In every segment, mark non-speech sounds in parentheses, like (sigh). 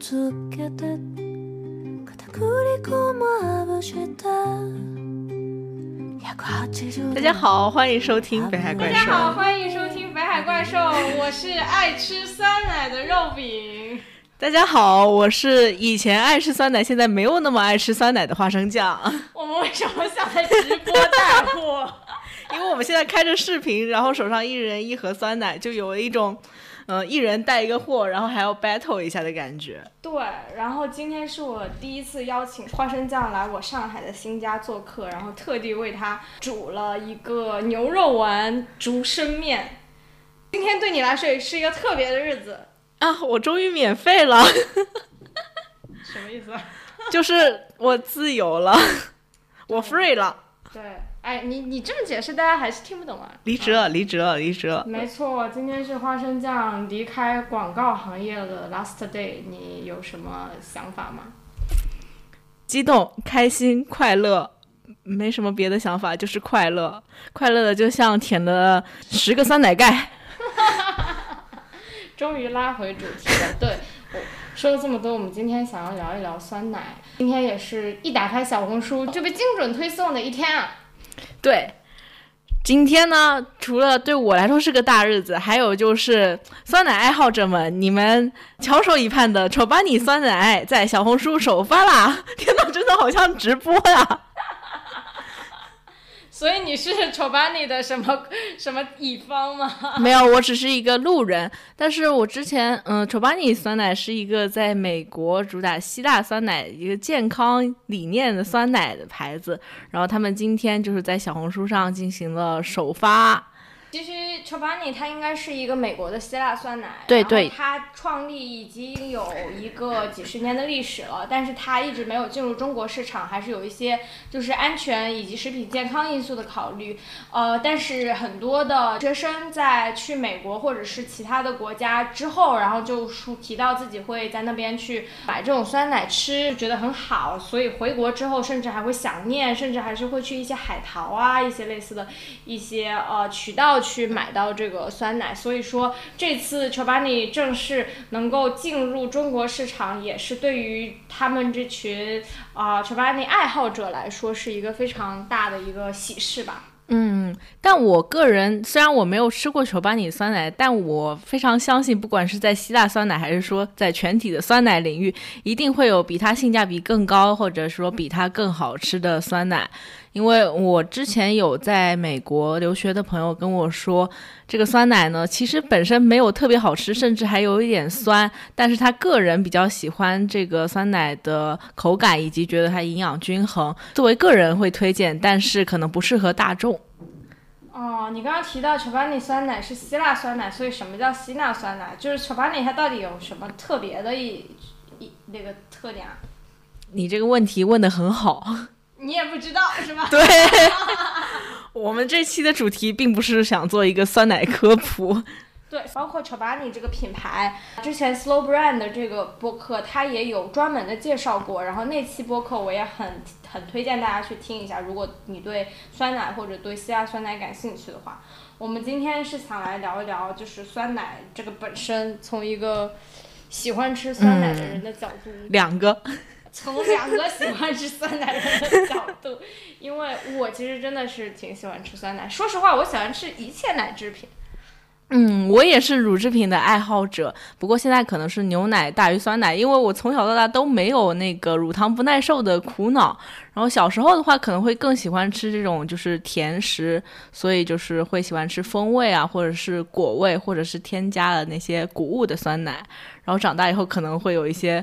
をつけて片栗粉まぶした180大家好，欢迎收听北海怪大家好，兽。欢迎收听北海怪兽，我是爱吃酸奶的肉饼。大家好，我是以前爱吃酸奶，现在没有那么爱吃酸奶的花生酱。我们为什么想在直播带货？(laughs) 因为我们现在开着视频，然后手上一人一盒酸奶，就有一种， 呃，一人带一个货，然后还要 battle 一下的感觉。对，然后今天是我第一次邀请花生酱来我上海的新家做客，然后特地为他煮了一个牛肉丸竹升面。今天对你来说也是一个特别的日子，啊，我终于免费了，什么意思？(laughs) 就是我自由了，我 free 了，对，哎，你你这么解释，大家还是听不懂啊。离职了，离职了，离职了。没错，今天是花生酱离开广告行业的 last day，你有什么想法吗？激动、开心、快乐，没什么别的想法，就是快乐。快乐的就像舔了十个酸奶盖。(laughs) 终于拉回主题了，对，我说了这么多，我们今天想要聊一聊酸奶。今天也是一打开小红书就被精准推送的一天啊！对，今天呢，除了对我来说是个大日子，还有就是酸奶爱好者们，你们翘首以盼的丑八尼酸奶在小红书首发啦！(laughs) 天呐，真的好像直播呀！所以你是丑巴尼的什么 (laughs) 什么乙方吗？(laughs) 没有，我只是一个路人。但是我之前，嗯，丑巴尼酸奶是一个在美国主打希腊酸奶一个健康理念的酸奶的牌子，然后他们今天就是在小红书上进行了首发。其实 Chobani 它应该是一个美国的希腊酸奶，对对它创立已经有一个几十年的历史了，但是它一直没有进入中国市场，还是有一些就是安全以及食品健康因素的考虑。呃，但是很多的学生在去美国或者是其他的国家之后，然后就说提到自己会在那边去买这种酸奶吃，觉得很好，所以回国之后甚至还会想念，甚至还是会去一些海淘啊，一些类似的一些呃渠道去买到这个酸奶。所以说这次 Chobani 正式能够进入中国市场，也是对于他们这群啊、Chobani 爱好者来说是一个非常大的一个喜事吧。嗯，但我个人虽然我没有吃过球巴尼酸奶，但我非常相信，不管是在希腊酸奶，还是说在全体的酸奶领域，一定会有比它性价比更高，或者说比它更好吃的酸奶。因为我之前有在美国留学的朋友跟我说，这个酸奶呢，其实本身没有特别好吃，甚至还有一点酸，但是他个人比较喜欢这个酸奶的口感，以及觉得它营养均衡，作为个人会推荐，但是可能不适合大众。哦，你刚刚提到 Chobani 酸奶是希腊酸奶，所以什么叫希腊酸奶？就是 Chobani 它到底有什么特别的一一那个特点啊？你这个问题问得很好。你也不知道 (laughs) 是吧？对，(laughs) 我们这期的主题并不是想做一个酸奶科普，对，包括 Chobani 这个品牌，之前 Slow Brand 的这个播客，它也有专门的介绍过。然后那期播客我也很很推荐大家去听一下，如果你对酸奶或者对希腊酸奶感兴趣的话。我们今天是想来聊一聊，就是酸奶这个本身，从一个喜欢吃酸奶的人的角度，两个。从两个喜欢吃酸奶人的角度，因为我其实真的是挺喜欢吃酸奶。说实话，我喜欢吃一切奶制品。嗯，我也是乳制品的爱好者，不过现在可能是牛奶大于酸奶，因为我从小到大都没有那个乳糖不耐受的苦恼。然后小时候的话，可能会更喜欢吃这种就是甜食，所以就是会喜欢吃风味啊，或者是果味，或者是添加了那些谷物的酸奶。然后长大以后可能会有一些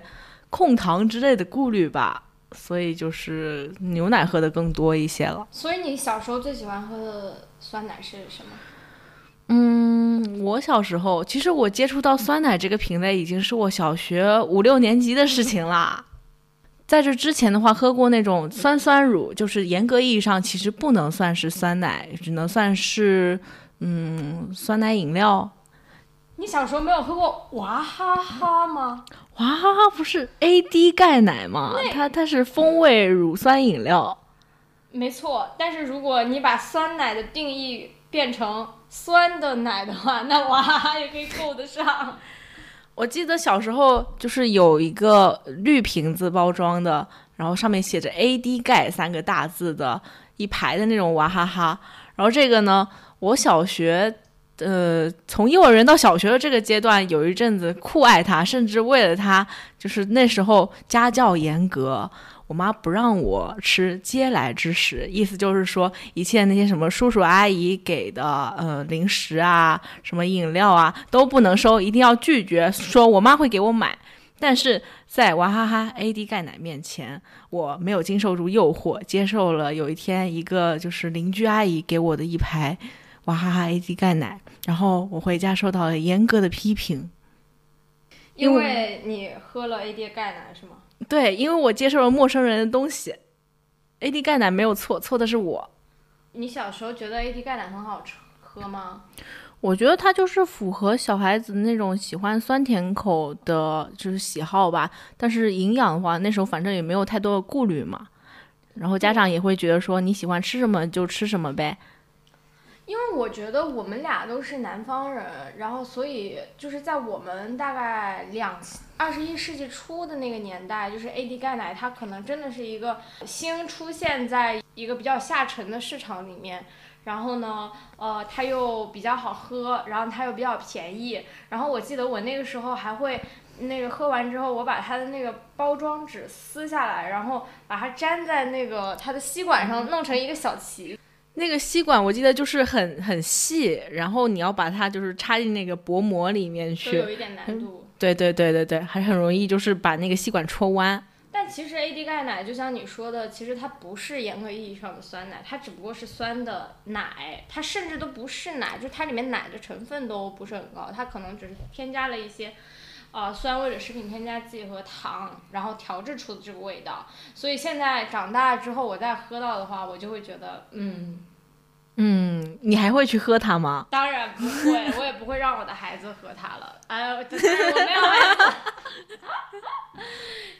控糖之类的顾虑吧，所以就是牛奶喝的更多一些了。所以你小时候最喜欢喝的酸奶是什么？嗯，我小时候其实我接触到酸奶这个品类已经是我小学五六年级的事情啦。(laughs) 在这之前的话，喝过那种酸酸乳，就是严格意义上其实不能算是酸奶，只能算是嗯酸奶饮料。你小时候没有喝过娃哈哈吗？娃哈哈不是 AD 钙奶吗？它它是风味乳酸饮料。没错，但是如果你把酸奶的定义变成酸的奶的话，那娃哈哈也可以够得上。我记得小时候就是有一个绿瓶子包装的，然后上面写着 “AD 钙”三个大字的一排的那种娃哈哈。然后这个呢，我小学，呃，从幼儿园到小学的这个阶段，有一阵子酷爱它，甚至为了它，就是那时候家教严格。我妈不让我吃嗟来之食，意思就是说，一切那些什么叔叔阿姨给的呃零食啊，什么饮料啊都不能收，一定要拒绝，说我妈会给我买。但是在娃哈哈 AD 钙奶面前，我没有经受住诱惑，接受了有一天一个就是邻居阿姨给我的一排娃哈哈 AD 钙奶，然后我回家受到了严格的批评，因为你喝了 AD 钙奶是吗？对，因为我接受了陌生人的东西，AD 钙奶没有错，错的是我。你小时候觉得 AD 钙奶很好吃喝吗？我觉得它就是符合小孩子那种喜欢酸甜口的，就是喜好吧。但是营养的话，那时候反正也没有太多的顾虑嘛。然后家长也会觉得说你喜欢吃什么就吃什么呗。因为我觉得我们俩都是南方人，然后所以就是在我们大概两二十一世纪初的那个年代，就是 AD 钙奶它可能真的是一个新出现在一个比较下沉的市场里面。然后呢，呃，它又比较好喝，然后它又比较便宜。然后我记得我那个时候还会那个喝完之后，我把它的那个包装纸撕下来，然后把它粘在那个它的吸管上，弄成一个小旗。那个吸管我记得就是很很细，然后你要把它就是插进那个薄膜里面去，有一点难度。对对对对对，还很容易就是把那个吸管戳弯。但其实 AD 钙奶就像你说的，其实它不是严格意义上的酸奶，它只不过是酸的奶，它甚至都不是奶，就它里面奶的成分都不是很高，它可能只是添加了一些。呃，酸味的食品添加剂和糖，然后调制出的这个味道，所以现在长大之后，我再喝到的话，我就会觉得，嗯，嗯，你还会去喝它吗？当然不会，(laughs) 我也不会让我的孩子喝它了。哎呦，我没有孩子。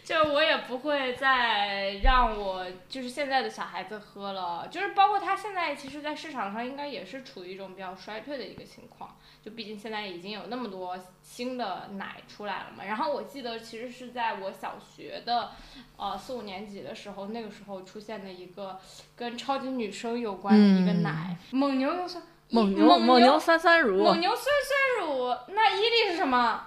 就我也不会再让我就是现在的小孩子喝了，就是包括他现在其实，在市场上应该也是处于一种比较衰退的一个情况。就毕竟现在已经有那么多新的奶出来了嘛。然后我记得其实是在我小学的呃四五年级的时候，那个时候出现的一个跟超级女生有关的一个奶，蒙牛优酸，蒙牛蒙牛酸酸乳，蒙牛酸酸乳，那伊利是什么？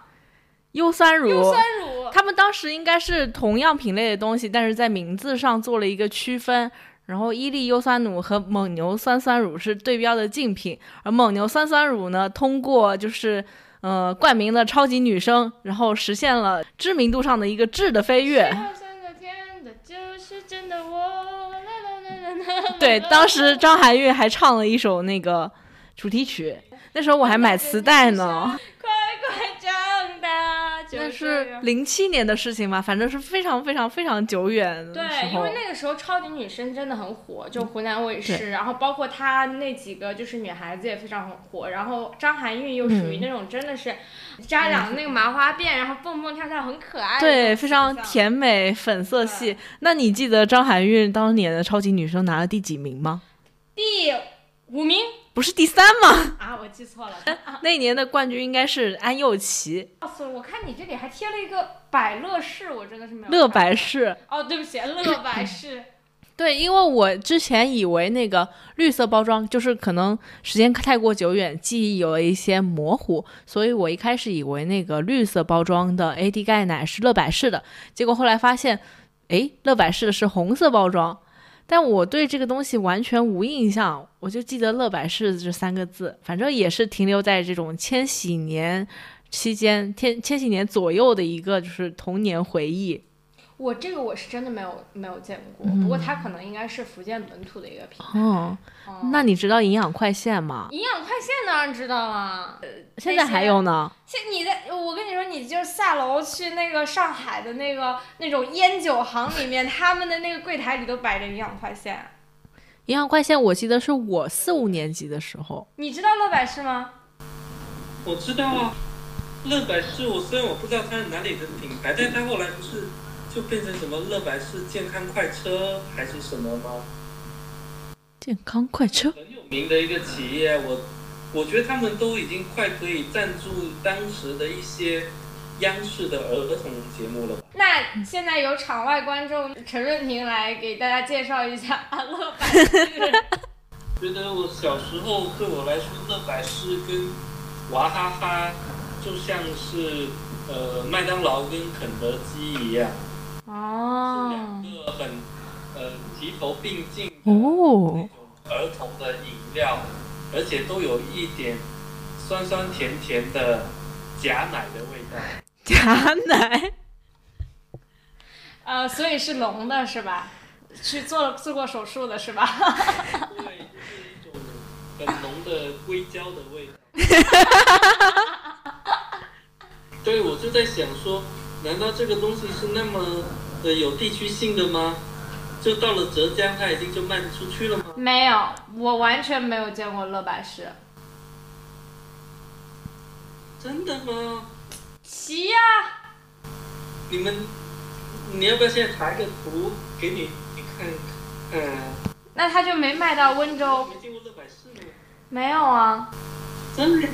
优酸乳，优酸乳，他们当时应该是同样品类的东西，但是在名字上做了一个区分。然后伊利优酸乳和蒙牛酸酸乳是对标的竞品，而蒙牛酸酸乳呢，通过就是呃冠名的超级女生，然后实现了知名度上的一个质的飞跃。(laughs) 对，当时张含韵还唱了一首那个主题曲，那时候我还买磁带呢。(laughs) 那是零七年的事情嘛，反正是非常非常非常久远。对，因为那个时候超级女生真的很火，就湖南卫视，然后包括她那几个就是女孩子也非常很火，然后张含韵又属于那种真的是扎两个那个麻花辫，然后蹦蹦跳跳很可爱，对，非常甜美粉色系。那你记得张含韵当年的超级女生拿了第几名吗？第五名。不是第三吗？啊，我记错了。(laughs) 那一年的冠军应该是安又琪。告诉我，我看你这里还贴了一个百乐士，我真的是没有。乐百氏。哦，对不起，乐 (laughs) 百氏。对，因为我之前以为那个绿色包装，就是可能时间太过久远，记忆有了一些模糊，所以我一开始以为那个绿色包装的 AD 钙奶是乐百氏的，结果后来发现，哎，乐百氏的是红色包装。但我对这个东西完全无印象，我就记得“乐百氏”这三个字，反正也是停留在这种千禧年期间，千千禧年左右的一个就是童年回忆。我这个我是真的没有没有见过，不过它可能应该是福建本土的一个品牌。哦，那你知道营养快线吗？营养快线当然知道了，现在还有呢。现你在，我跟你说，你就下楼去那个上海的那个那种烟酒行里面，他们的那个柜台里都摆着营养快线。营养快线，我记得是我四五年级的时候。你知道乐百氏吗？我知道啊，乐百氏，我虽然我不知道它是哪里的品牌，但是它后来不是。就变成什么乐百氏健康快车还是什么吗？健康快车很有名的一个企业，我我觉得他们都已经快可以赞助当时的一些央视的儿童节目了吧？那现在由场外观众陈润婷来给大家介绍一下阿 (laughs) 乐百氏。觉得我小时候对我来说，乐百氏跟娃哈哈就像是呃麦当劳跟肯德基一样，是哦两，个很呃齐头并进哦那种儿童的饮料，而且都有一点酸酸甜甜的假奶的味道。假奶，(laughs) 呃，所以是聋的是吧？去做了做过手术的是吧？对，就是一种很浓的硅胶的味道。对，我就在想说，难道这个东西是那么的有地区性的吗？就到了浙江，它已经就卖不出去了吗？没有，我完全没有见过乐百氏。真的吗？奇呀、你们，你要不要现在查一个图给你你看看？那他就没卖到温州？没见过乐百氏吗？没有啊。真的？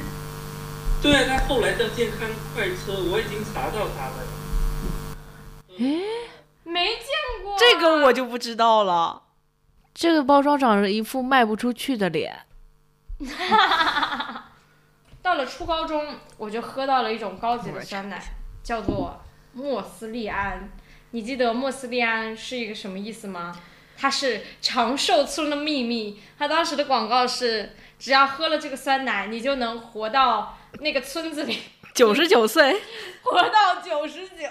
对啊，它后来叫健康快车，我已经查到他了。没见过啊、这个我就不知道了。这个包装长着一副卖不出去的脸，(laughs) 到了初高中，我就喝到了一种高级的酸奶，叫做莫斯利安。你记得莫斯利安是一个什么意思吗？它是长寿村的秘密。它当时的广告是，只要喝了这个酸奶，你就能活到那个村子里，九十九岁，(laughs) 活到九十九。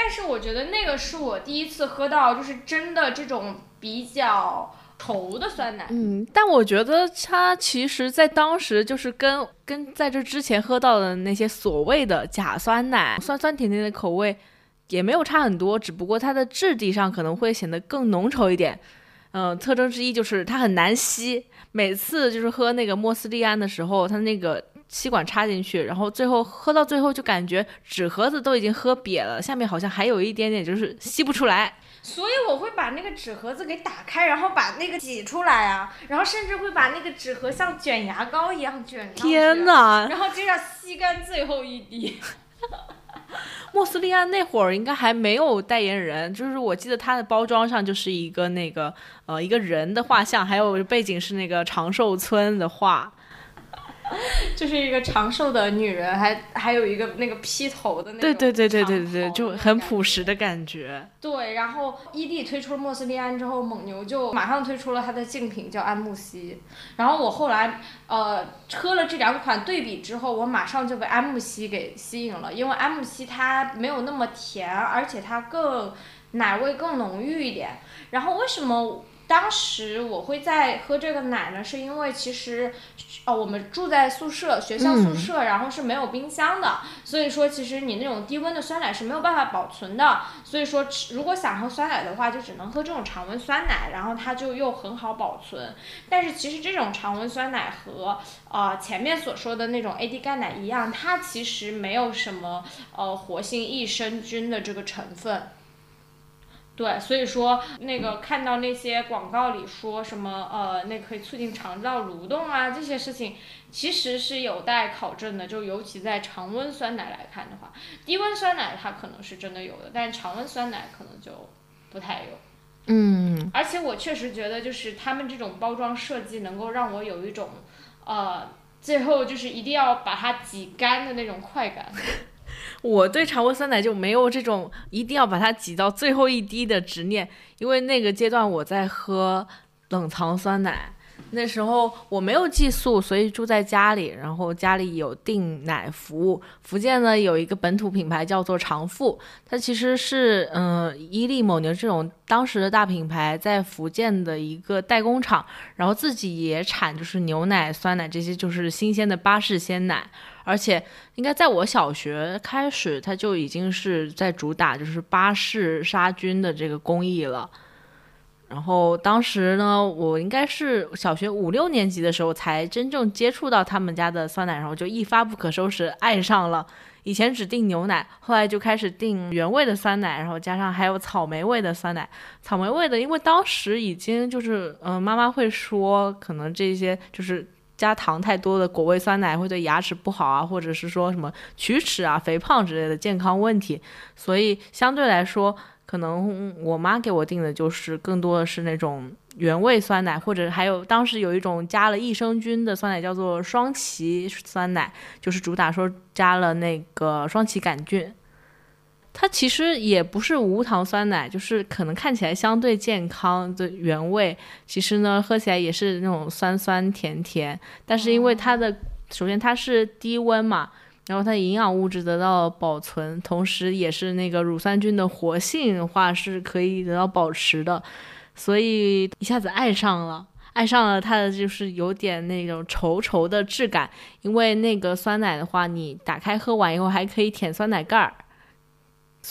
但是我觉得那个是我第一次喝到，就是真的这种比较稠的酸奶。嗯，但我觉得它其实，在当时就是跟跟在这之前喝到的那些所谓的假酸奶，酸酸甜甜的口味也没有差很多，只不过它的质地上可能会显得更浓稠一点。嗯、特征之一就是它很难吸，每次就是喝那个莫斯利安的时候，它那个吸管插进去，然后最后喝到最后就感觉纸盒子都已经喝瘪了，下面好像还有一点点就是吸不出来。所以我会把那个纸盒子给打开，然后把那个挤出来啊，然后甚至会把那个纸盒像卷牙膏一样卷上去。天！哪！然后这样吸干最后一滴。(laughs) 莫斯利安那会儿应该还没有代言人，就是我记得它的包装上就是一个那个呃一个人的画像，还有背景是那个长寿村的画。就是一个长寿的女人，还还有一个那个披头的那种对对对对对对，就很朴实的感觉。对，然后伊利推出了莫斯利安之后，蒙牛就马上推出了它的竞品叫安慕希。然后我后来呃喝了这两款对比之后，我马上就被安慕希给吸引了，因为安慕希它没有那么甜，而且它更奶味更浓郁一点。然后为什么当时我会在喝这个奶呢？是因为其实，哦，我们住在宿舍，学校宿舍，然后是没有冰箱的，所以说其实你那种低温的酸奶是没有办法保存的。所以说吃，如果想喝酸奶的话，就只能喝这种常温酸奶，然后它就又很好保存。但是其实这种常温酸奶和呃前面所说的那种 AD 钙奶一样，它其实没有什么呃活性益生菌的这个成分。对，所以说那个看到那些广告里说什么呃，那可以促进肠道蠕动啊，这些事情其实是有待考证的。就尤其在常温酸奶来看的话，低温酸奶它可能是真的有的，但是常温酸奶可能就不太有。嗯，而且我确实觉得，就是他们这种包装设计能够让我有一种，呃，最后就是一定要把它挤干的那种快感。我对常温酸奶就没有这种一定要把它挤到最后一滴的执念，因为那个阶段我在喝冷藏酸奶。那时候我没有寄宿，所以住在家里，然后家里有订奶服务。福建呢有一个本土品牌叫做长富，它其实是嗯、伊利、蒙牛这种当时的大品牌在福建的一个代工厂，然后自己也产就是牛奶、酸奶这些就是新鲜的巴氏鲜奶，而且应该在我小学开始，它就已经是在主打就是巴氏杀菌的这个工艺了。然后当时呢，我应该是小学五六年级的时候才真正接触到他们家的酸奶，然后就一发不可收拾，爱上了。以前只订牛奶，后来就开始订原味的酸奶，然后加上还有草莓味的酸奶。草莓味的，因为当时已经就是，嗯、妈妈会说，可能这些就是加糖太多的果味酸奶会对牙齿不好啊，或者是说什么龋齿啊、肥胖之类的健康问题。所以相对来说，可能我妈给我订的就是更多的是那种原味酸奶，或者还有当时有一种加了益生菌的酸奶，叫做双歧酸奶，就是主打说加了那个双歧杆菌。它其实也不是无糖酸奶，就是可能看起来相对健康的原味，其实呢喝起来也是那种酸酸甜甜。但是因为它的首先它是低温嘛，然后它营养物质得到保存，同时也是那个乳酸菌的活性的话是可以得到保持的，所以一下子爱上了。爱上了它的就是有点那种稠稠的质感，因为那个酸奶的话，你打开喝完以后还可以舔酸奶盖儿。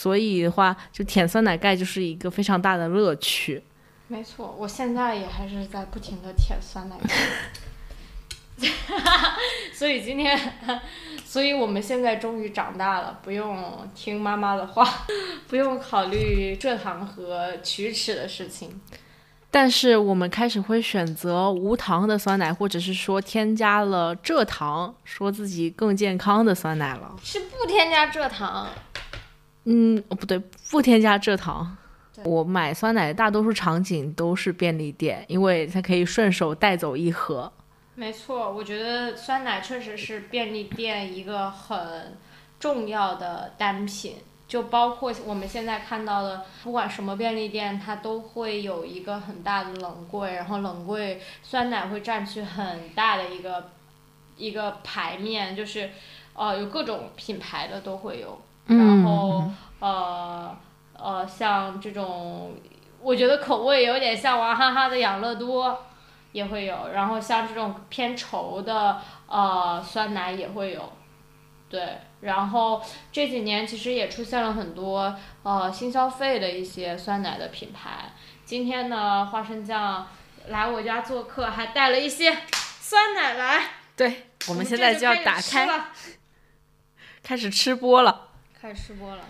所以的话，就舔酸奶盖就是一个非常大的乐趣。没错，我现在也还是在不停的舔酸奶盖。(laughs) 所以今天，所以我们现在终于长大了，不用听妈妈的话，(laughs) 不用考虑蔗糖和龋齿的事情。但是我们开始会选择无糖的酸奶，或者是说添加了蔗糖，说自己更健康的酸奶了。是不添加蔗糖。嗯，哦不对，不添加蔗糖。我买酸奶的大多数场景都是便利店，因为它可以顺手带走一盒。没错，我觉得酸奶确实是便利店一个很重要的单品。就包括我们现在看到的，不管什么便利店，它都会有一个很大的冷柜，然后冷柜酸奶会占据很大的一个一个牌面，就是呃有各种品牌的都会有。然后呃呃，像这种，我觉得口味有点像娃哈哈的养乐多，也会有。然后像这种偏稠的呃酸奶也会有，对。然后这几年其实也出现了很多呃新消费的一些酸奶的品牌。今天呢，花生酱来我家做客，还带了一些酸奶来。对，我们现在就要打开，开始吃播了。开始吃播了。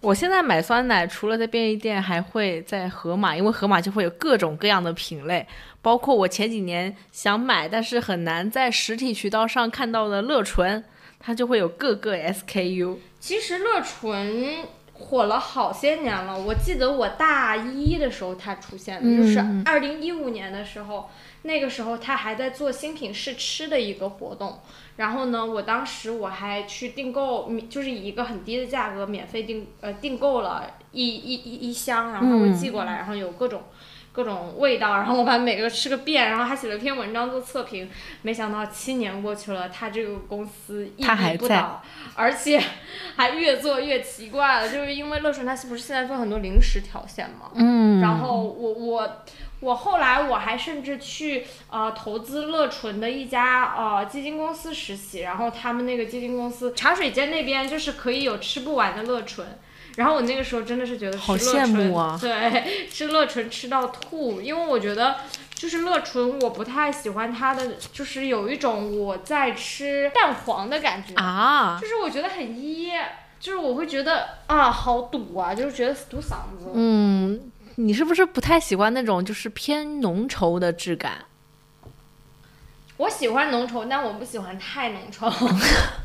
我现在买酸奶，除了在便利店，还会在盒马，因为盒马就会有各种各样的品类，包括我前几年想买，但是很难在实体渠道上看到的乐纯，它就会有各个 SKU。其实乐纯火了好些年了，我记得我大一的时候它出现的，就是二零一五年的时候，那个时候它还在做新品试吃的一个活动。然后呢，我当时我还去订购，就是以一个很低的价格免费订呃订购了一一一一箱，然后会寄过来，然后有各种各种味道，然后我把每个吃个遍，然后还写了篇文章做测评。没想到七年过去了，他这个公司屹立不倒，而且还越做越奇怪了，就是因为乐纯他不是现在做很多零食条线嘛，嗯，然后我我。我后来我还甚至去呃投资乐纯的一家呃基金公司实习，然后他们那个基金公司茶水间那边就是可以有吃不完的乐纯，然后我那个时候真的是觉得好羡慕啊，对，吃乐纯吃到吐，因为我觉得就是乐纯我不太喜欢它的，就是有一种我在吃蛋黄的感觉啊，就是我觉得很噎，就是我会觉得啊好堵啊，就是觉得堵嗓子，嗯。你是不是不太喜欢那种就是偏浓稠的质感？我喜欢浓稠，但我不喜欢太浓稠。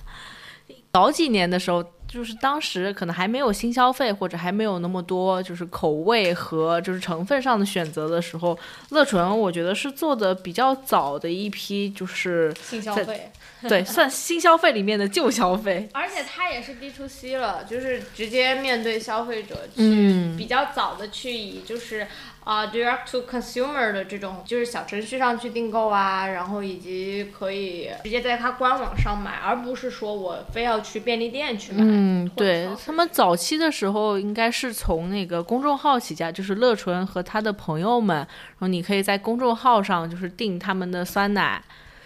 (laughs) 早几年的时候，就是当时可能还没有新消费，或者还没有那么多就是口味和就是成分上的选择的时候，乐纯我觉得是做的比较早的一批，就是新消费。对，算新消费里面的旧消费，而且它也是 D to C 了，就是直接面对消费者去比较早的去以就是啊 direct to consumer 的这种就是小程序上去订购啊，然后以及可以直接在它官网上买，而不是说我非要去便利店去买。嗯，对他们早期的时候应该是从那个公众号起家，就是乐纯和他的朋友们，然后你可以在公众号上就是订他们的酸奶。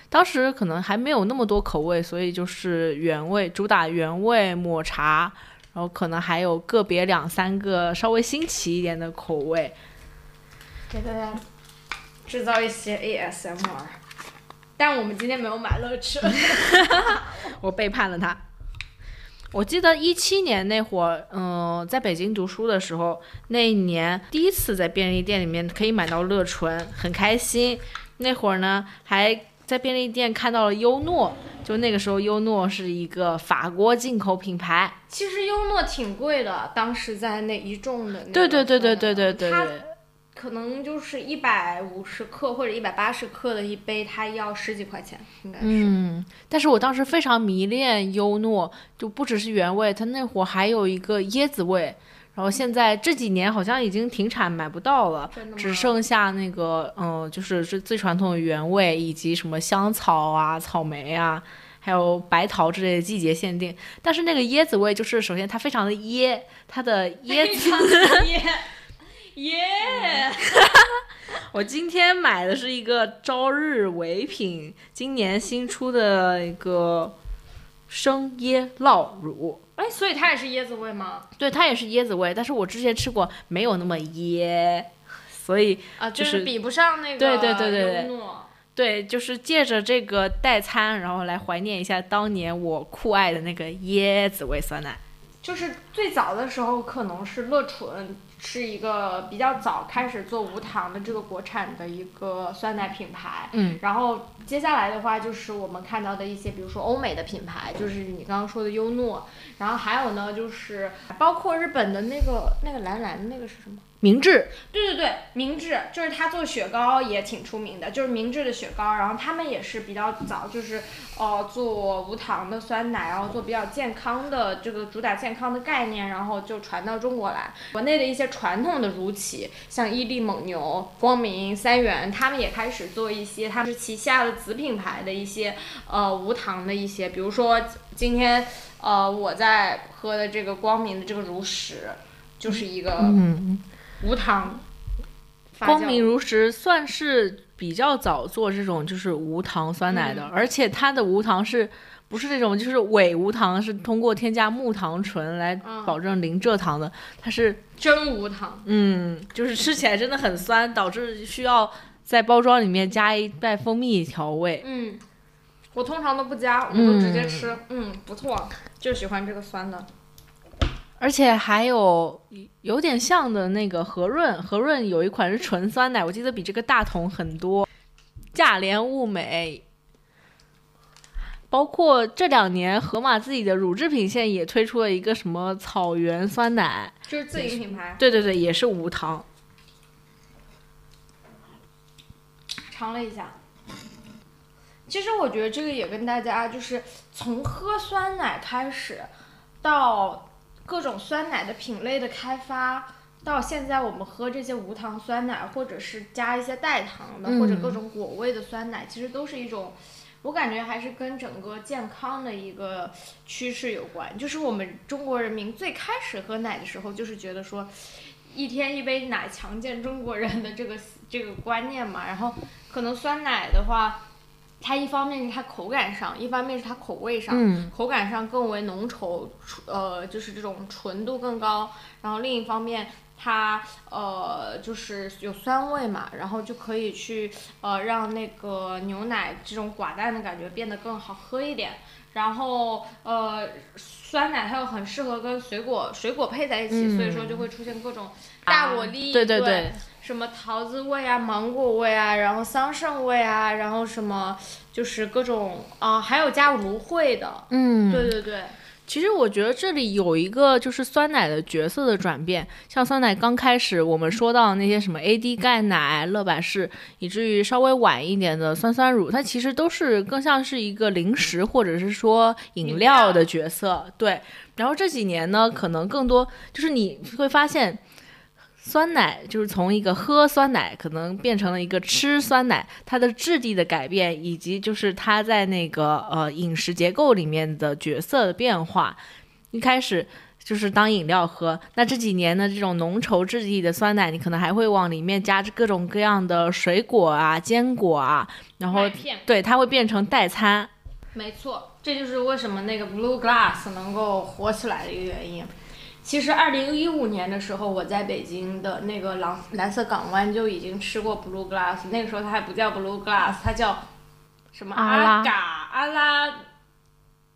当时可能还没有那么多口味，所以就是原味，主打原味抹茶，然后可能还有个别两三个稍微新奇一点的口味，给大家制造一些 ASMR。但我们今天没有买乐纯，(laughs) 我背叛了他。我记得一七年那会儿，嗯，在北京读书的时候，那一年第一次在便利店里面可以买到乐纯，很开心。那会儿呢还。在便利店看到了优诺，就那个时候优诺是一个法国进口品牌。其实优诺挺贵的，当时在那一众的那个对对对对对对对对。可能就是一百五十克或者一百八十克的一杯，它要十几块钱，应该是。嗯，但是我当时非常迷恋优诺，就不只是原味，它那会儿还有一个椰子味。然后现在这几年好像已经停产，买不到了，只剩下那个嗯，就是是最传统的原味，以及什么香草啊、草莓啊，还有白桃之类的季节限定。但是那个椰子味，就是首先它非常的椰，它的椰子 (laughs) 耶耶，我今天买的是一个朝日唯品今年新出的一个生椰酪乳，哎，所以它也是椰子味吗？对，它也是椰子味，但是我之前吃过没有那么椰，所以啊，就就是是比不上那个对对对对对优诺对，就是借着这个代餐，然后来怀念一下当年我酷爱的那个椰子味酸奶。就是最早的时候，可能是乐纯是一个比较早开始做无糖的这个国产的一个酸奶品牌。嗯，然后接下来的话，就是我们看到的一些，比如说欧美的品牌，就是你刚刚说的优诺，然后还有呢，就是包括日本的那个那个蓝蓝的那个是什么？明治，对对对，明治就是他做雪糕也挺出名的，就是明治的雪糕，然后他们也是比较早，就是呃做无糖的酸奶，然后做比较健康的这个主打健康的概念，然后就传到中国来。国内的一些传统的乳企，像伊利、蒙牛、光明、三元，他们也开始做一些他们是旗下的子品牌的一些呃无糖的一些，比如说今天呃我在喝的这个光明的这个乳史，就是一个嗯，无糖。光明如实算是比较早做这种就是无糖酸奶的，嗯而且它的无糖是不是那种就是伪无糖，是通过添加木糖醇来嗯保证零蔗糖的，它是真无糖。嗯，就是吃起来真的很酸，导致需要在包装里面加一袋蜂蜜调味。嗯，我通常都不加，我都直接吃。嗯不错，就喜欢这个酸的。而且还有有点像的那个和润，和润有一款是纯酸奶，我记得比这个大桶很多。价廉物美，包括这两年盒马自己的乳制品线也推出了一个什么草原酸奶，就是自己品牌，对对对，也是无糖。尝了一下。其实我觉得这个也跟大家就是从喝酸奶开始，到各种酸奶的品类的开发，到现在我们喝这些无糖酸奶，或者是加一些代糖的，嗯或者各种果味的酸奶，其实都是一种，我感觉还是跟整个健康的一个趋势有关。就是我们中国人民最开始喝奶的时候，就是觉得说。一天一杯奶强健中国人的这个这个观念嘛，然后可能酸奶的话，它一方面是它口感上，一方面是它口味上，嗯口感上更为浓稠，呃，就是这种纯度更高。然后另一方面，它呃就是有酸味嘛，然后就可以去呃让那个牛奶这种寡淡的感觉变得更好喝一点。然后呃，酸奶它又很适合跟水果水果配在一起，嗯所以说就会出现各种大果粒，对对对对，什么桃子味啊、芒果味啊，然后桑葚味啊，然后什么就是各种啊、还有加芦荟的，嗯，对对对，其实我觉得这里有一个就是酸奶的角色的转变，像酸奶刚开始我们说到那些什么 AD 钙奶、乐百氏，以至于稍微晚一点的酸酸乳，它其实都是更像是一个零食或者是说饮料的角色。对，然后这几年呢，可能更多就是你会发现。酸奶就是从一个喝酸奶，可能变成了一个吃酸奶，它的质地的改变，以及就是它在那个呃饮食结构里面的角色的变化。一开始就是当饮料喝，那这几年呢，这种浓稠质地的酸奶，你可能还会往里面加各种各样的水果啊、坚果啊，然后片，对它会变成代餐。没错，这就是为什么那个 Blue Glass 能够火起来的一个原因。其实，二零一五年的时候，我在北京的那个蓝蓝色港湾就已经吃过 Blue Glass，那个时候它还不叫 Blue Glass，它叫什么阿拉嘎阿拉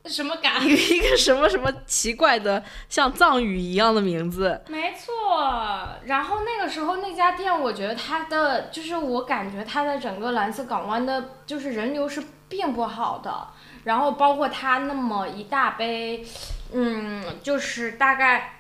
什么嘎？一 (laughs) 个一个什么什么奇怪的像藏语一样的名字。没错，然后那个时候那家店，我觉得它的就是我感觉它的整个蓝色港湾的，就是人流是并不好的。然后包括它那么一大杯，嗯，就是大概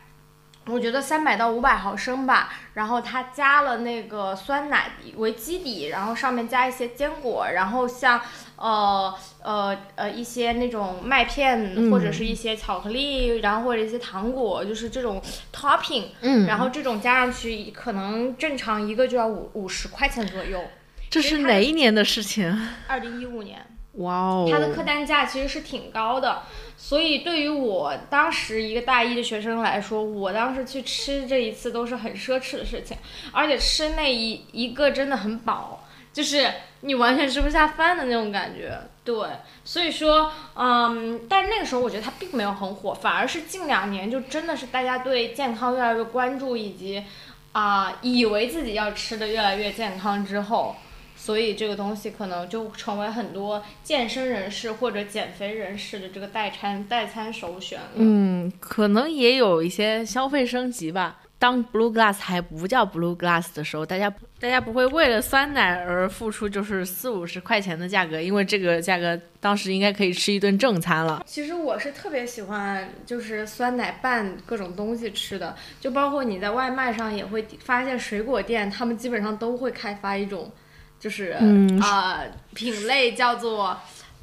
我觉得三百到五百毫升吧。然后它加了那个酸奶为基底，然后上面加一些坚果，然后像呃呃呃一些那种麦片嗯或者是一些巧克力，然后或者一些糖果，就是这种 topping。嗯然后这种加上去，可能正常一个就要五五十块钱左右。这是哪一年的事情？二零一五年，哇哦！它的客单价其实是挺高的，所以对于我当时一个大一的学生来说，我当时去吃这一次都是很奢侈的事情，而且吃那一一个真的很饱，就是你完全吃不下饭的那种感觉。对，所以说，嗯，但那个时候我觉得它并没有很火，反而是近两年就真的是大家对健康越来越关注，以及啊、以为自己要吃的越来越健康之后。所以这个东西可能就成为很多健身人士或者减肥人士的这个代餐代餐首选了。嗯，可能也有一些消费升级吧。当 Blue Glass 还不叫 Blue Glass 的时候，大家大家不会为了酸奶而付出就是四五十块钱的价格，因为这个价格当时应该可以吃一顿正餐了。其实我是特别喜欢就是酸奶拌各种东西吃的，就包括你在外卖上也会发现水果店，他们基本上都会开发一种，就是嗯啊、品类叫做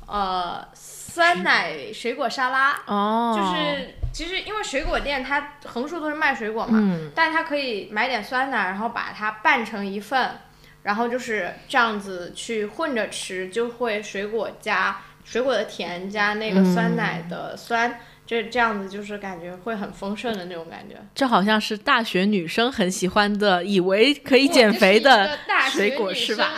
呃酸奶水果沙拉。哦。就是其实因为水果店它横竖都是卖水果嘛，嗯。但它可以买点酸奶，然后把它拌成一份，然后就是这样子去混着吃，就会水果加水果的甜加那个酸奶的酸，这这样子就是感觉会很丰盛的那种感觉。这好像是大学女生很喜欢的，以为可以减肥的大水果女是吧？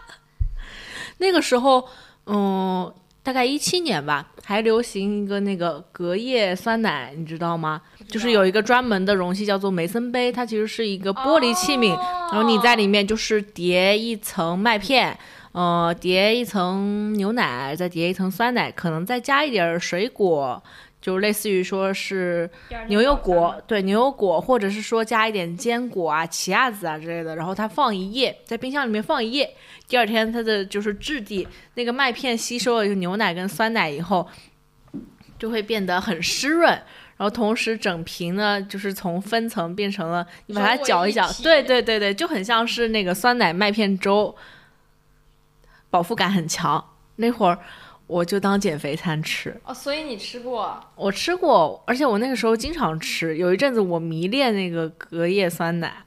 (laughs) 那个时候，嗯，大概一七年吧，还流行一个那个隔夜酸奶，你知道吗？就是有一个专门的容器叫做梅森杯，它其实是一个玻璃器皿，哦然后你在里面就是叠一层麦片。呃，叠一层牛奶，再叠一层酸奶，可能再加一点儿水果，就类似于说是牛油果，对牛油果，或者是说加一点坚果啊、奇亚籽啊之类的，然后它放一夜，在冰箱里面放一夜，第二天它的就是质地，那个麦片吸收了牛奶跟酸奶以后，就会变得很湿润。然后同时整瓶呢，就是从分层变成了你把它搅一搅，对对对对，就很像是那个酸奶麦片粥，饱腹感很强。那会儿我就当减肥餐吃。哦，所以你吃过？我吃过，而且我那个时候经常吃。有一阵子我迷恋那个隔夜酸奶，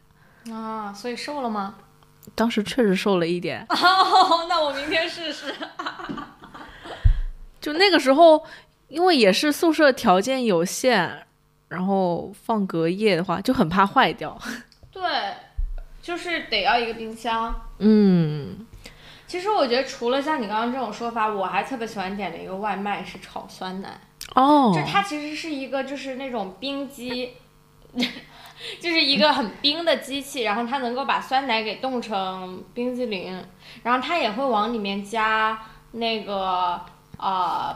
啊，所以瘦了吗？(laughs) 当时确实瘦了一点。哦，那我明天试试。就那个时候，因为也是宿舍条件有限，然后放隔夜的话就很怕坏掉。对，就是得要一个冰箱。嗯，其实我觉得，除了像你刚刚这种说法，我还特别喜欢点的一个外卖是炒酸奶，哦就，它其实是一个就是那种冰机，(laughs) 就是一个很冰的机器，然后它能够把酸奶给冻成冰激凌，然后它也会往里面加那个呃。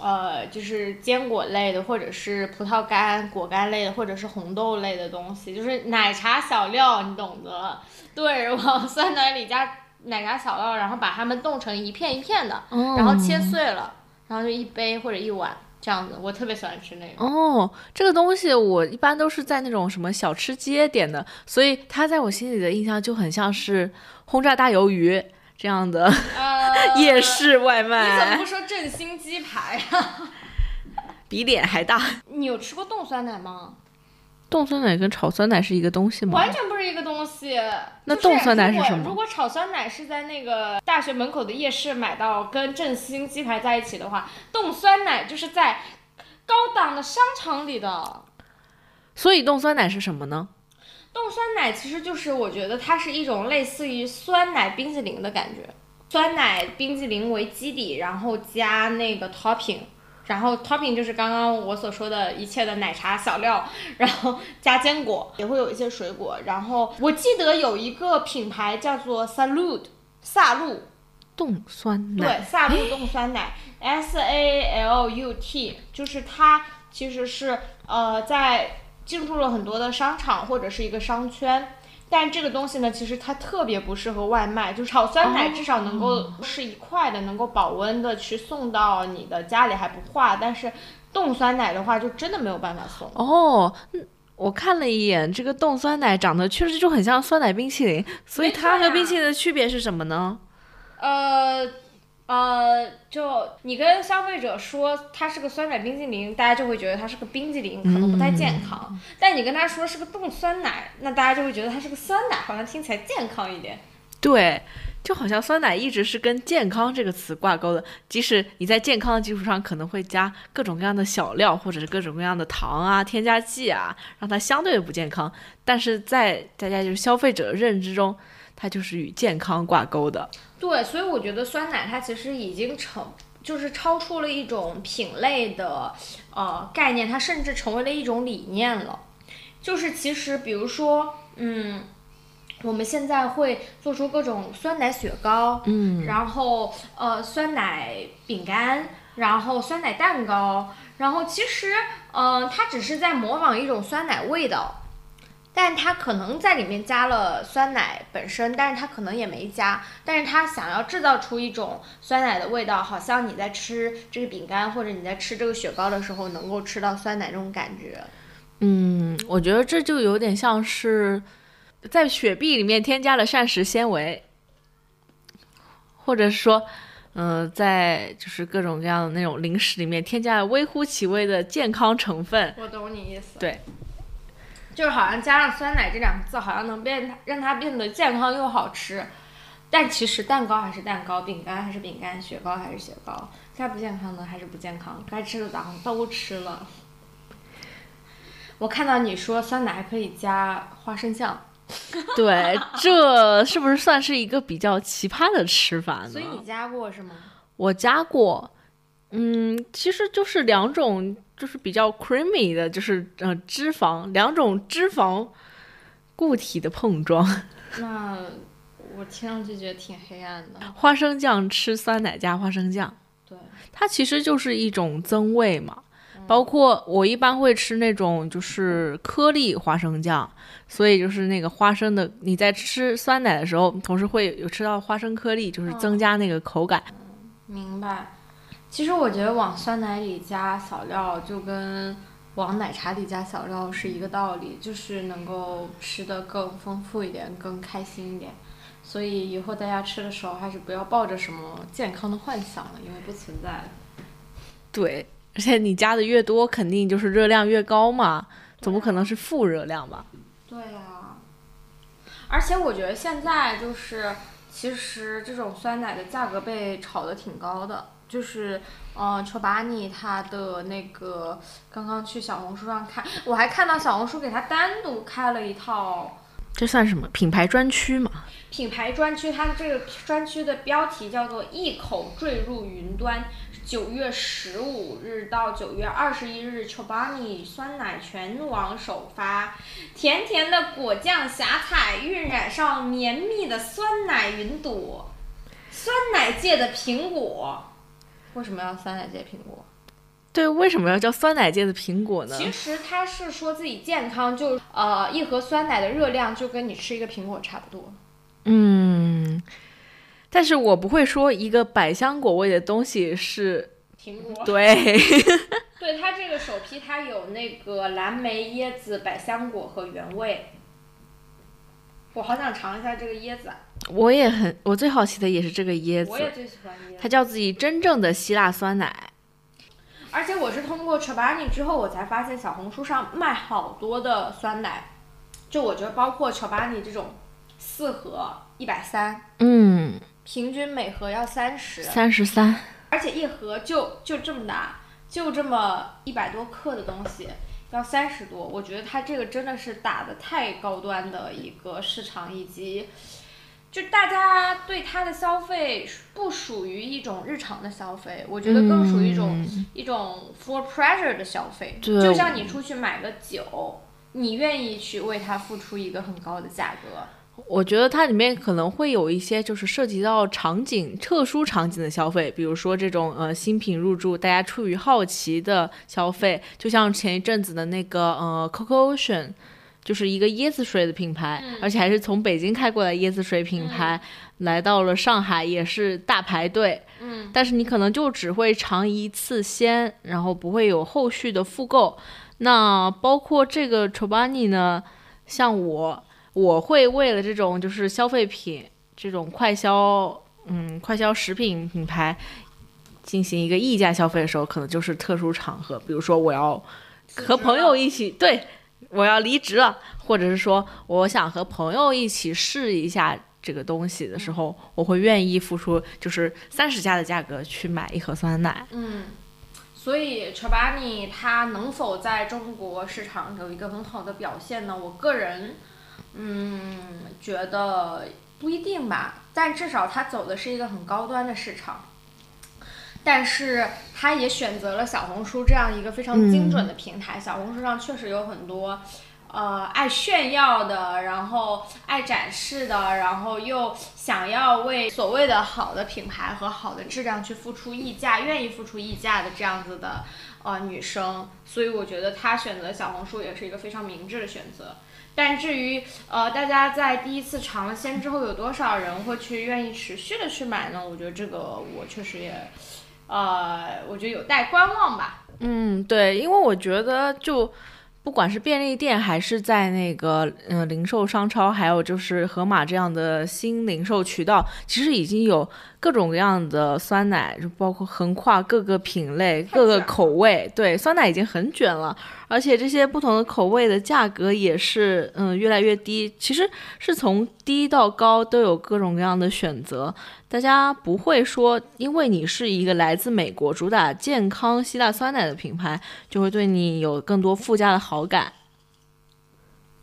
呃，就是坚果类的，或者是葡萄干、果干类的，或者是红豆类的东西，就是奶茶小料，你懂得。对，往酸奶里加奶茶小料，然后把它们冻成一片一片的，然后切碎了，然后就一杯或者一碗这样子。我特别喜欢吃那个。哦，这个东西我一般都是在那种什么小吃街点的，所以它在我心里的印象就很像是轰炸大鱿鱼这样的呃，(laughs) 夜市外卖你怎么不，说振兴鸡排啊？(laughs) 比脸还大。你有吃过冻酸奶吗？冻酸奶跟炒酸奶是一个东西吗？完全不是一个东西。那冻酸奶是什么如果炒酸奶是在那个大学门口的夜市买到，跟振兴鸡排在一起的话，冻酸奶就是在高档的商场里的。所以冻酸奶是什么呢？冻酸奶其实就是我觉得它是一种类似于酸奶冰淇淋的感觉，酸奶冰淇淋为基底，然后加那个 topping，然后 topping 就是刚刚我所说的一切的奶茶小料，然后加坚果，也会有一些水果。然后我记得有一个品牌叫做 Salud 萨露，冻酸奶，对，萨露 (laughs) 冻酸奶，S A L U T，就是它其实是呃在进入了很多的商场或者是一个商圈。但这个东西呢，其实它特别不适合外卖，就是炒酸奶至少能够是一块的，能够保温的去送到你的家里还不化。但是冻酸奶的话，就真的没有办法送。哦，嗯我看了一眼，这个冻酸奶长得确实就很像酸奶冰淇淋，所以它和冰淇淋的区别是什么呢？呃呃，就你跟消费者说它是个酸奶冰激凌，大家就会觉得它是个冰激凌，可能不太健康。但你跟他说是个冻酸奶，那大家就会觉得它是个酸奶，好像听起来健康一点。对，就好像酸奶一直是跟健康这个词挂钩的，即使你在健康的基础上可能会加各种各样的小料或者是各种各样的糖啊、添加剂啊，让它相对的不健康，但是在大家就是消费者的认知中，它就是与健康挂钩的。对，所以我觉得酸奶它其实已经成，就是超出了一种品类的呃概念，它甚至成为了一种理念了。就是其实比如说，嗯，我们现在会做出各种酸奶雪糕，嗯，然后呃酸奶饼干，然后酸奶蛋糕，然后其实呃它只是在模仿一种酸奶味道。但它可能在里面加了酸奶本身，但是它可能也没加，但是它想要制造出一种酸奶的味道，好像你在吃这个饼干或者你在吃这个雪糕的时候，能够吃到酸奶这种感觉。嗯，我觉得这就有点像是在雪碧里面添加了膳食纤维，或者是说，嗯、在就是各种各样的那种零食里面添加了微乎其微的健康成分。我懂你意思。对，就是好像加上酸奶这两个字，好像能变它让它变得健康又好吃。但其实蛋糕还是蛋糕，饼干还是饼干，雪糕还是雪糕，该不健康的还是不健康，该吃的咱都吃了。我看到你说酸奶还可以加花生酱，对，这是不是算是一个比较奇葩的吃法呢？所以你加过是吗？我加过，嗯，其实就是两种，就是比较 creamy 的，就是呃脂肪，两种脂肪固体的碰撞。(laughs) 那我听上去觉得挺黑暗的。花生酱吃酸奶加花生酱，对，它其实就是一种增味嘛。包括我一般会吃那种就是颗粒花生酱，所以就是那个花生的，你在吃酸奶的时候，同时会有吃到花生颗粒，就是增加那个口感。明白。其实我觉得往酸奶里加小料，就跟往奶茶里加小料是一个道理，就是能够吃得更丰富一点，更开心一点。所以以后大家吃的时候，还是不要抱着什么健康的幻想了，因为不存在。对，而且你加的越多，肯定就是热量越高嘛，总不可能是负热量吧？对呀、而且我觉得现在就是，其实这种酸奶的价格被炒得挺高的，就是，呃，球巴尼他的那个，刚刚去小红书上看，我还看到小红书给他单独开了一套这算什么品牌专区嘛？品牌专区，它的这个专区的标题叫做“一口坠入云端”。九月十五日到九月二十一日，球巴尼酸奶全网首发，甜甜的果酱霞彩晕染上绵密的酸奶云朵，酸奶界的苹果。为什么要酸奶界苹果？对，为什么要叫酸奶界的苹果呢？其实它是说自己健康，就呃一盒酸奶的热量就跟你吃一个苹果差不多。嗯，但是我不会说一个百香果味的东西是苹果。对，(laughs) 对它这个首批，它有那个蓝莓、椰子、百香果和原味。我好想尝一下这个椰子啊，我也很，我最好奇的也是这个椰子，我也最喜欢椰子。它叫自己真正的希腊酸奶。而且我是通过 Chobani 之后，我才发现小红书上卖好多的酸奶，就我觉得包括 Chobani 这种四盒一百三，嗯，平均每盒要三十，三十三。而且一盒就就这么大，就这么一百多克的东西，要三十多。我觉得它这个真的是打的太高端的一个市场，以及就大家对它的消费不属于一种日常的消费，我觉得更属于一种、一种 for pleasure 的消费。对就像你出去买个酒，你愿意去为它付出一个很高的价格。我觉得它里面可能会有一些就是涉及到场景、特殊场景的消费，比如说这种呃新品入驻，大家出于好奇的消费，就像前一阵子的那个呃 Coco Ocean，就是一个椰子水的品牌，而且还是从北京开过来椰子水品牌，来到了上海也是大排队。嗯，但是你可能就只会尝一次鲜，然后不会有后续的复购。那包括这个 Chobani 呢，像我。我会为了这种就是消费品这种快消，嗯，快消食品品牌进行一个溢价消费的时候，可能就是特殊场合，比如说我要和朋友一起，对，我要离职了，或者是说我想和朋友一起试一下这个东西的时候，我会愿意付出就是三十加的价格去买一盒酸奶。嗯，所以 Chobani 它能否在中国市场有一个很好的表现呢？我个人。嗯，觉得不一定吧，但至少它走的是一个很高端的市场，但是他也选择了小红书这样一个非常精准的平台。小红书上确实有很多，呃，爱炫耀的，然后爱展示的，然后又想要为所谓的好的品牌和好的质量去付出溢价，愿意付出溢价的这样子的呃女生，所以我觉得她选择小红书也是一个非常明智的选择。但至于呃，大家在第一次尝了鲜之后，有多少人会去愿意持续的去买呢？我觉得这个我确实也，呃，我觉得有待观望吧。嗯，对，因为我觉得就不管是便利店，还是在那个嗯零售商超，还有就是盒马这样的新零售渠道，其实已经有。各种各样的酸奶，就包括横跨各个品类、各个口味。对，酸奶已经很卷了，而且这些不同的口味的价格也是，嗯，越来越低。其实是从低到高都有各种各样的选择，大家不会说，因为你是一个来自美国主打健康希腊酸奶的品牌，就会对你有更多附加的好感。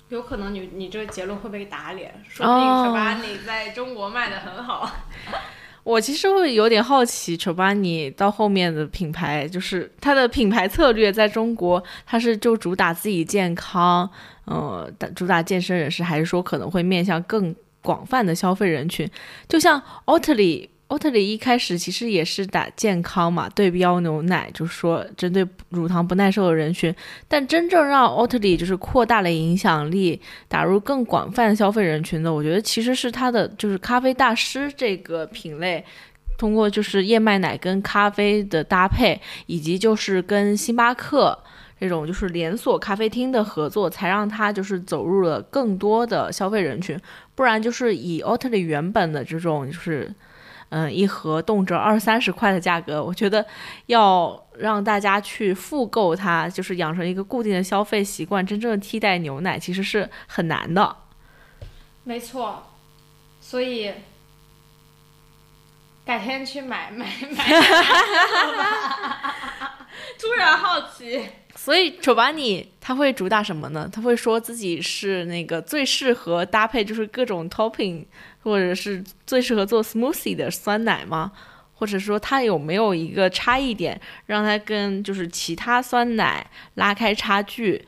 有可能你你这个结论会被打脸，说不定是把你在中国卖的很好。(laughs) 我其实会有点好奇丑巴尼到后面的品牌，就是它的品牌策略在中国，它是就主打自己健康，呃，主打健身人士，还是说可能会面向更广泛的消费人群？就像 Oatly。奥特里一开始其实也是打健康嘛，对标牛奶，就是说针对乳糖不耐受的人群。但真正让奥特里就是扩大了影响力，打入更广泛消费人群的，我觉得其实是它的就是咖啡大师这个品类，通过就是燕麦奶跟咖啡的搭配，以及就是跟星巴克这种就是连锁咖啡厅的合作，才让它就是走入了更多的消费人群。不然就是以奥特里原本的这种就是。嗯，一盒动辄二三十块的价格，我觉得要让大家去复购它，就是养成一个固定的消费习惯，真正的替代牛奶，其实是很难的。没错，所以改天去买买买。(laughs) (laughs) 突然好奇。所以丑巴尼他会主打什么呢？他会说自己是那个最适合搭配就是各种 topping。或者是最适合做 smoothie 的酸奶吗？或者说它有没有一个差异点，让它跟就是其他酸奶拉开差距，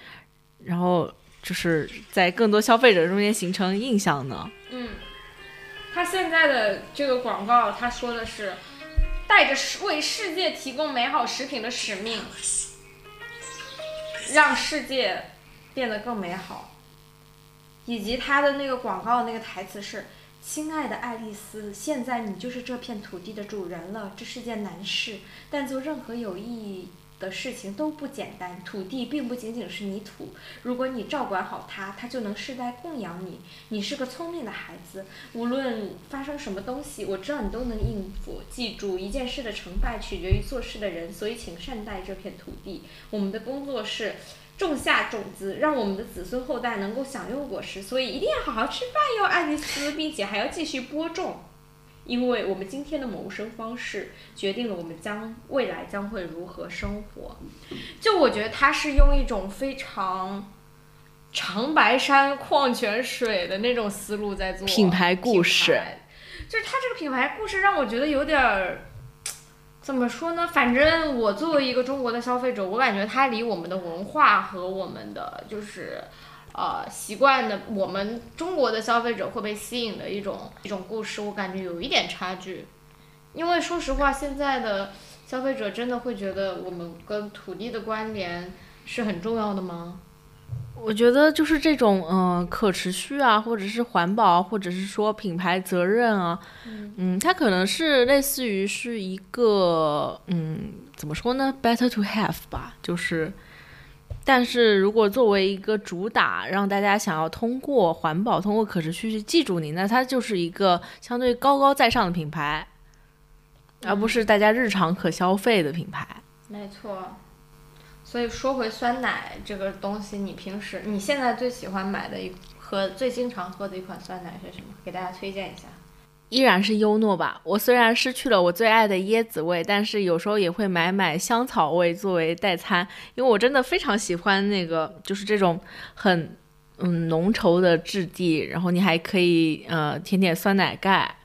然后就是在更多消费者中间形成印象呢？嗯，他现在的这个广告，他说的是带着为世界提供美好食品的使命，让世界变得更美好，以及他的那个广告那个台词是。亲爱的爱丽丝，现在你就是这片土地的主人了。这是件难事，但做任何有意义的事情都不简单。土地并不仅仅是泥土，如果你照管好它，它就能世代供养你。你是个聪明的孩子，无论发生什么东西，我知道你都能应付。记住，一件事的成败取决于做事的人，所以请善待这片土地。我们的工作是。种下种子，让我们的子孙后代能够享用果实，所以一定要好好吃饭哟，爱丽丝，并且还要继续播种，因为我们今天的谋生方式决定了我们将未来将会如何生活。就我觉得他是用一种非常长白山矿泉水的那种思路在做品牌故事，就是他这个品牌故事让我觉得有点儿。怎么说呢？反正我作为一个中国的消费者，我感觉它离我们的文化和我们的就是，呃习惯的，我们中国的消费者会被吸引的一种一种故事，我感觉有一点差距。因为说实话，现在的消费者真的会觉得我们跟土地的关联是很重要的吗？我觉得就是这种嗯、呃可持续啊，或者是环保啊，或者是说品牌责任啊，嗯它可能是类似于是一个嗯怎么说呢，better to have 吧，就是。但是如果作为一个主打，让大家想要通过环保、通过可持续去记住你，那它就是一个相对高高在上的品牌，而不是大家日常可消费的品牌。没错。所以说回酸奶这个东西，你平时你现在最喜欢买的一喝最经常喝的一款酸奶是什么？给大家推荐一下。依然是优诺吧。我虽然失去了我最爱的椰子味，但是有时候也会买买香草味作为代餐，因为我真的非常喜欢那个，就是这种很嗯浓稠的质地，然后你还可以呃舔舔酸奶盖。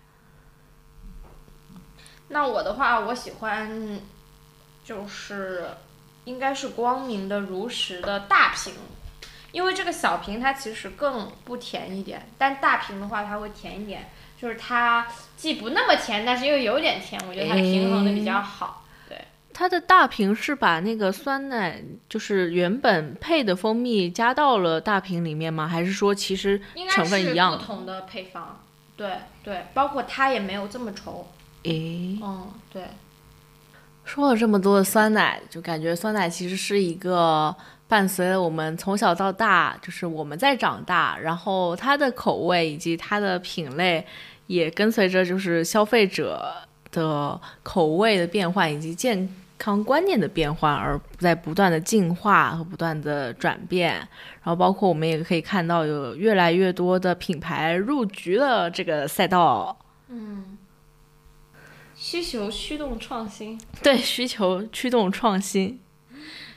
那我的话，我喜欢就是应该是光明的如实的大瓶，因为这个小瓶它其实更不甜一点，但大瓶的话它会甜一点，就是它既不那么甜，但是又有点甜，我觉得它平衡的比较好。对它的大瓶是把那个酸奶，就是原本配的蜂蜜加到了大瓶里面吗？还是说其实成分一样？不同的配方，对对，包括它也没有这么稠。诶，嗯，对，说了这么多的酸奶，就感觉酸奶其实是一个伴随了我们从小到大，就是我们在长大，然后它的口味以及它的品类也跟随着就是消费者的口味的变换以及健康观念的变换而在不断的进化和不断的转变。然后包括我们也可以看到有越来越多的品牌入局了这个赛道。嗯，需求驱动创新。对需求驱动创新，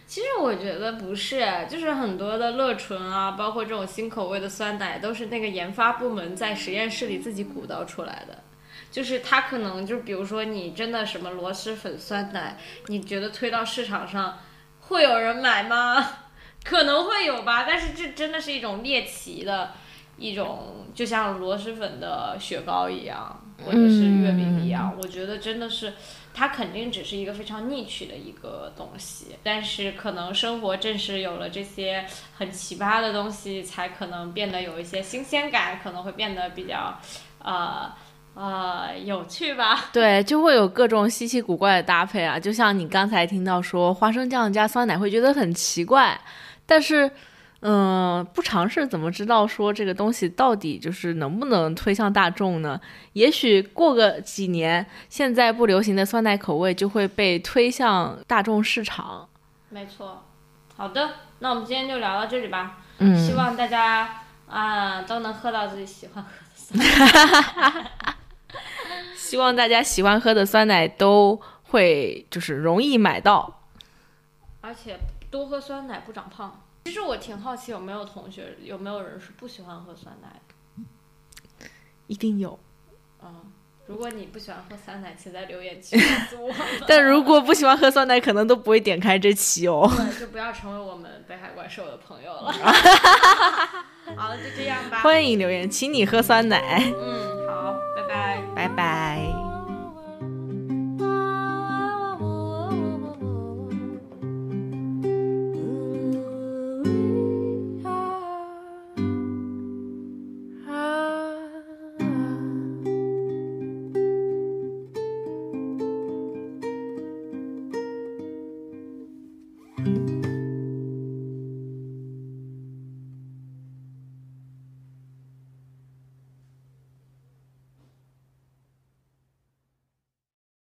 其实我觉得不是，就是很多的乐纯啊，包括这种新口味的酸奶，都是那个研发部门在实验室里自己鼓捣出来的。就是它可能就比如说你真的什么螺蛳粉酸奶，你觉得推到市场上会有人买吗？(laughs) 可能会有吧，但是这真的是一种猎奇的一种，就像螺蛳粉的雪糕一样，或者是月饼一样，我觉得真的是。它肯定只是一个非常 niche 的一个东西，但是可能生活正是有了这些很奇葩的东西，才可能变得有一些新鲜感，可能会变得比较，呃呃有趣吧。对，就会有各种稀奇古怪的搭配啊。就像你刚才听到说花生酱加酸奶，会觉得很奇怪，但是，嗯、不尝试怎么知道说这个东西到底就是能不能推向大众呢？也许过个几年，现在不流行的酸奶口味就会被推向大众市场。没错。好的，那我们今天就聊到这里吧。嗯，希望大家啊、都能喝到自己喜欢喝的酸奶。(laughs) 希望大家喜欢喝的酸奶都会就是容易买到。而且多喝酸奶不长胖。其实我挺好奇，有没有同学，有没有人是不喜欢喝酸奶的？一定有，嗯，如果你不喜欢喝酸奶，请在留言区告诉我。(laughs) 但如果不喜欢喝酸奶，可能都不会点开这期哦。对，就不要成为我们北海怪兽的朋友了。(laughs) 好了，就这样吧。欢迎留言，请你喝酸奶，嗯，好，拜拜。拜拜。